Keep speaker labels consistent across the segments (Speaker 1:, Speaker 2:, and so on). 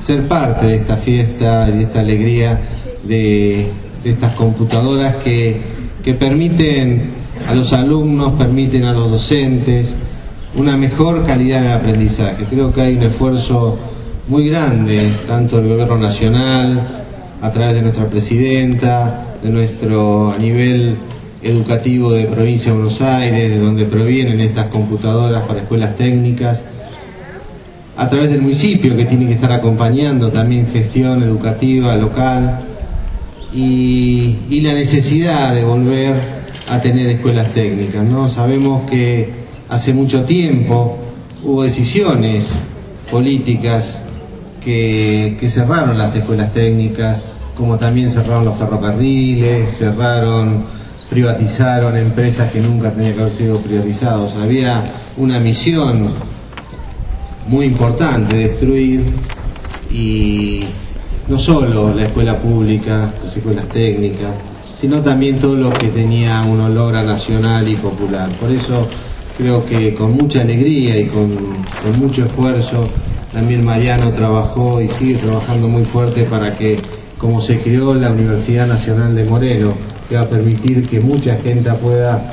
Speaker 1: ser parte de esta fiesta y de esta alegría de, estas computadoras que, que permiten a los alumnos, permiten a los docentes una mejor calidad en el aprendizaje. Creo que hay un esfuerzo muy grande, tanto del gobierno nacional, a través de nuestra presidenta, de nuestro a nivel educativo de provincia de Buenos Aires, de donde provienen estas computadoras para escuelas técnicas, a través del municipio que tiene que estar acompañando también gestión educativa local y, la necesidad de volver a tener escuelas técnicas. ¿no? Sabemos que hace mucho tiempo hubo decisiones políticas que, que cerraron las escuelas técnicas, como también cerraron los ferrocarriles, cerraron, privatizaron empresas que nunca tenían que haber sido privatizados. Había una misión muy importante destruir y no solo la escuela pública, las escuelas técnicas, sino también todo lo que tenía un olor nacional y popular. Por eso creo que con mucha alegría y con, con mucho esfuerzo también Mariano trabajó y sigue trabajando muy fuerte para que, como se creó la Universidad Nacional de Moreno, que va a permitir que mucha gente pueda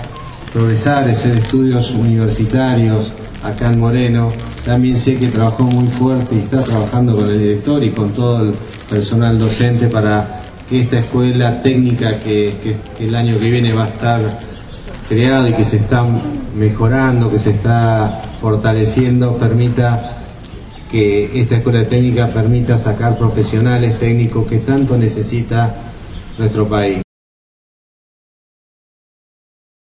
Speaker 1: progresar, hacer estudios universitarios acá en Moreno. También sé que trabajó muy fuerte y está trabajando con el director y con todo el personal docente para que esta escuela técnica que, que- el año que viene va a estar creado y que se está mejorando, que se está fortaleciendo, permita que esta escuela técnica permita sacar profesionales técnicos que tanto necesita nuestro país.